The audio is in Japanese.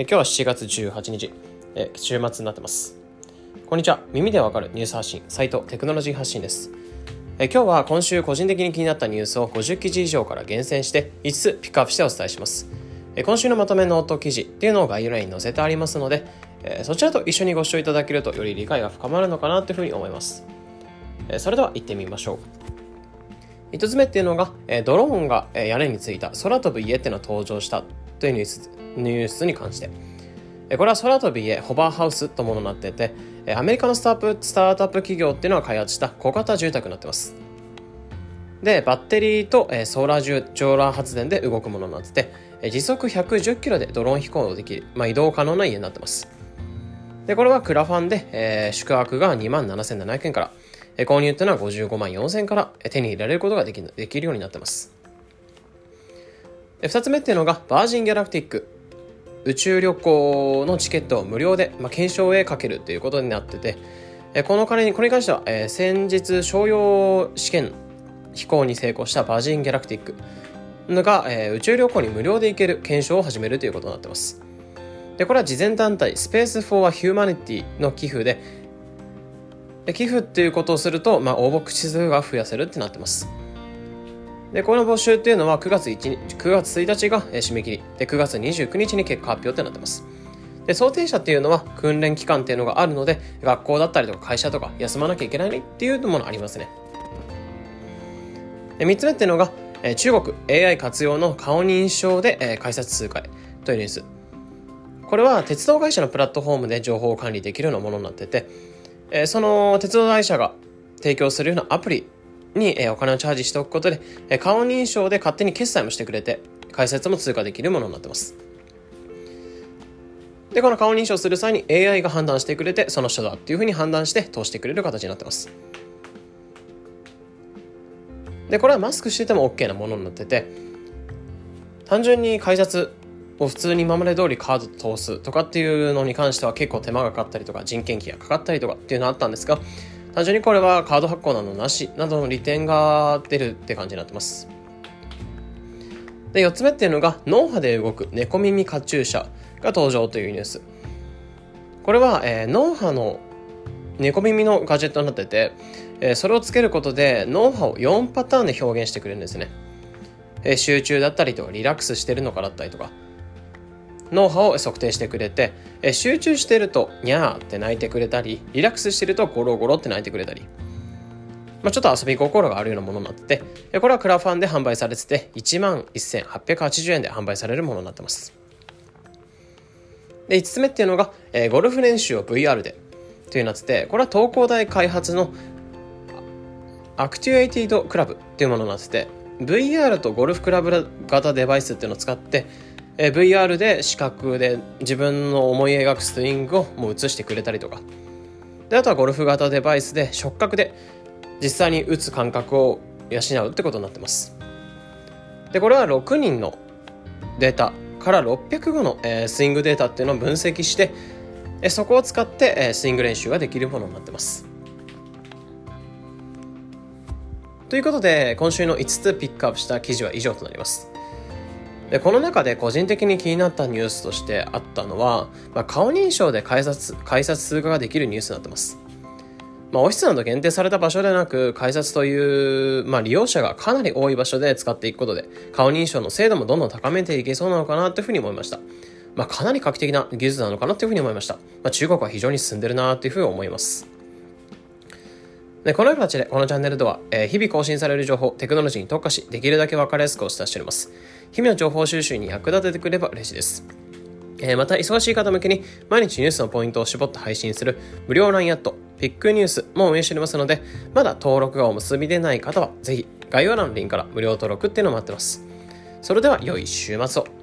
え今日は7月18日、え週末になってます。こんにちは。耳でわかるニュース発信サイトテクノロジー発信です。え今日は今週個人的に気になったニュースを50記事以上から厳選して5つピックアップしてお伝えします。え今週のまとめノート記事っていうのを概要欄に載せてありますのでえそちらと一緒にご視聴いただけるとより理解が深まるのかなというふうに思います。えそれでは行ってみましょう。1つ目っていうのが、えドローンが屋根についた空飛ぶ家っていうのが登場した。というニュースニュースに関して。これは空飛び家ホバーハウスとものになっていて、アメリカのスタースタートアップ企業っていうのが開発した小型住宅になってます。で、バッテリーとソーラージューラー発電で動くものになってて、時速110キロでドローン飛行できる、まあ、移動可能な家になってます。で、これはクラファンで、えー、宿泊が2万7700円から、購入っていうのは55万4000円から手に入れられることができできるようになってます。2つ目っていうのが、バージンギャラクティック宇宙旅行のチケットを無料で、まあ、懸賞へかけるということになってて、この金に、これに関しては、えー、先日商用試験飛行に成功したバージン・ギャラクティックが、えー、宇宙旅行に無料で行ける懸賞を始めるということになってます。で、これは慈善団体 Space for Humanity の寄付、で寄付っていうことをすると、まあ、応募口数が増やせるってなってます。で、この募集っていうのは9月 ,1 9月1日が締め切り。で、9月29日に結果発表ってなってます。で、想定者っていうのは訓練期間っていうのがあるので、学校だったりとか会社とか休まなきゃいけないっていうものありますね。で、3つ目っていうのが、中国 AI 活用の顔認証で、え改札通過へというニュース。これは鉄道会社のプラットフォームで情報を管理できるようなものになってて、その鉄道会社が提供するようなアプリにお金をチャージしておくことで、顔認証で勝手に決済もしてくれて、解説も通過できるものになってます。で、この顔認証する際に AI が判断してくれて、その人だっていうふうに判断して通してくれる形になってます。で、これはマスクしてても OK なものになってて、単純に改札を普通に今まで通りカード通すとかっていうのに関しては結構手間がかかったりとか人件費がかかったりとかっていうのがあったんですが、単純にこれはカード発行などなしなどの利点が出るって感じになってます。で、4つ目っていうのが脳波で動く猫耳カチューシャが登場というニュース。これは、えー、脳波の猫耳のガジェットになってて、えー、それをつけることで脳波を4パターンで表現してくれるんですね。えー、集中だったりとかリラックスしてるのかだったりとか、脳波を測定してくれて、え集中してるとニャーって泣いてくれたり、リラックスしてるとゴロゴロって泣いてくれたり、まあ、ちょっと遊び心があるようなものになってて、これはクラファンで販売されてて、11,880円で販売されるものになってます。で、5つ目っていうのが、えー、ゴルフ練習を VR でというなってて、これは東工大開発のアクテュエイティドクラブっていうものになってて、VR とゴルフクラブ型デバイスっていうのを使って、え VR で視覚で自分の思い描くスイングをもう映してくれたりとか。であとはゴルフ型デバイスで触覚で実際に打つ感覚を養うってことになってます。でこれは6人のデータから605の、えー、スイングデータっていうのを分析して、えそこを使って、えー、スイング練習ができるものになってます。ということで今週の5つピックアップした記事は以上となります。でこの中で個人的に気になったニュースとしてあったのは、まあ、顔認証で改札改札通過ができるニュースになってます。まあ、オフィスなど限定された場所でなく、改札という、まあ、利用者がかなり多い場所で使っていくことで、顔認証の精度もどんどん高めていけそうなのかなというふうに思いました。まあ、かなり画期的な技術なのかなというふうに思いました。まあ、中国は非常に進んでるなというふうに思います。でこのような形で、このチャンネルでは、えー、日々更新される情報、テクノロジーに特化し、できるだけ分かりやすくお伝えしております。日々の情報収集に役立ててくれば嬉しいです。えー、また、忙しい方向けに毎日ニュースのポイントを絞って配信する無料 LINE アット、ピックニュースも運営しておりますので、まだ登録がお結びでない方は、ぜひ概要欄のリンクから無料登録っていうのを待ってます。それでは良い週末を。